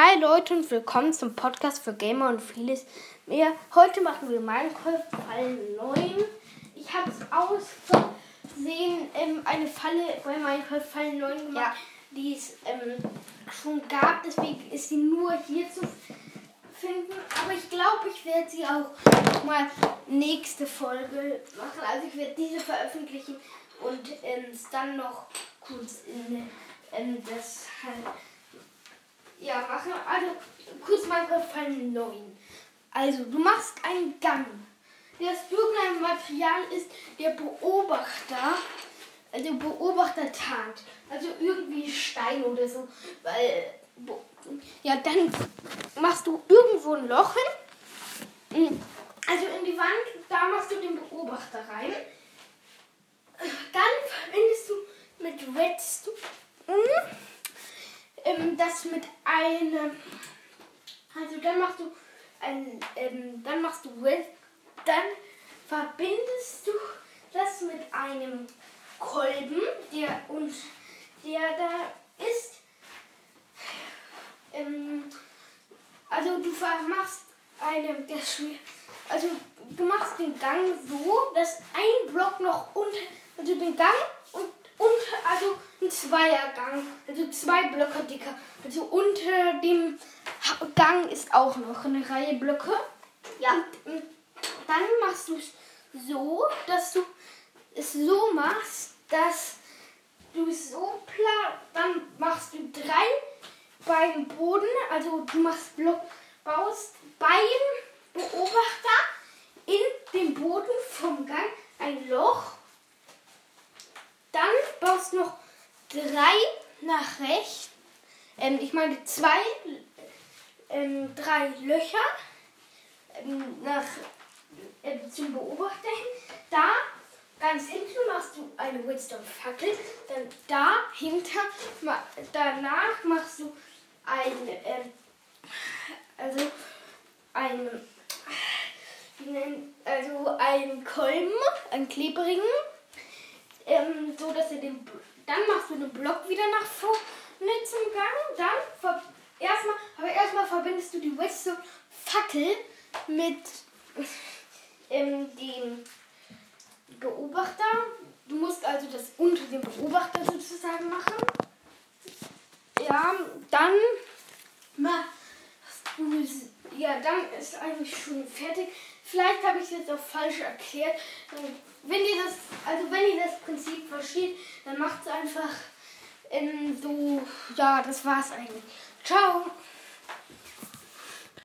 Hi Leute und willkommen zum Podcast für Gamer und vieles mehr. Heute machen wir Minecraft Fall 9. Ich habe es aus Versehen ähm, eine Falle bei Minecraft Fall 9 gemacht, ja. die es ähm, schon gab. Deswegen ist sie nur hier zu finden. Aber ich glaube, ich werde sie auch mal nächste Folge machen. Also ich werde diese veröffentlichen und ähm, dann noch kurz in ähm, das halt ja, machen. Also, kurz mal Fall 9. Also, du machst einen Gang. Das Material ist der Beobachter, also Beobachter tarnt. Also irgendwie Stein oder so. Weil, ja, dann machst du irgendwo ein Loch hin. Also in die Wand, da machst du den Beobachter rein. Dann verbindest du mit Redstone das mit einem. Also dann machst du ein, ähm, dann machst du dann verbindest du das mit einem Kolben, der und der da ist. Ähm, also du machst eine, das, also du machst den Gang so, dass ein Block noch unter, also den Gang ein Zweiergang, also zwei Blöcke dicker. Also unter dem Gang ist auch noch eine Reihe Blöcke. Ja. Und, und dann machst du es so, dass du es so machst, dass du es so pla dann machst du drei beim Boden, also du machst Block, baust beim Beobachter in den Boden vom Gang ein Loch. Dann baust du noch drei nach rechts. Ähm, ich meine zwei, ähm, drei Löcher ähm, nach, ähm, zum Beobachter hin. Da ganz hinten machst du eine Redstone-Fackel. Dann dahinter, danach machst du ein, ähm, also ein, also ein Kolben, einen klebrigen, ähm, so dass er den dann machst du den Block wieder nach vorne zum Gang. Dann erstmal, aber erstmal verbindest du die Western Fackel mit ähm, dem Beobachter. Du musst also das unter dem Beobachter sozusagen machen. Ja, dann machst du, ja, dann ist eigentlich schon fertig. Vielleicht habe ich es jetzt auch falsch erklärt. Wenn ihr das, also wenn ihr das Prinzip versteht, dann macht es einfach ähm, so, ja, das war's eigentlich. Ciao!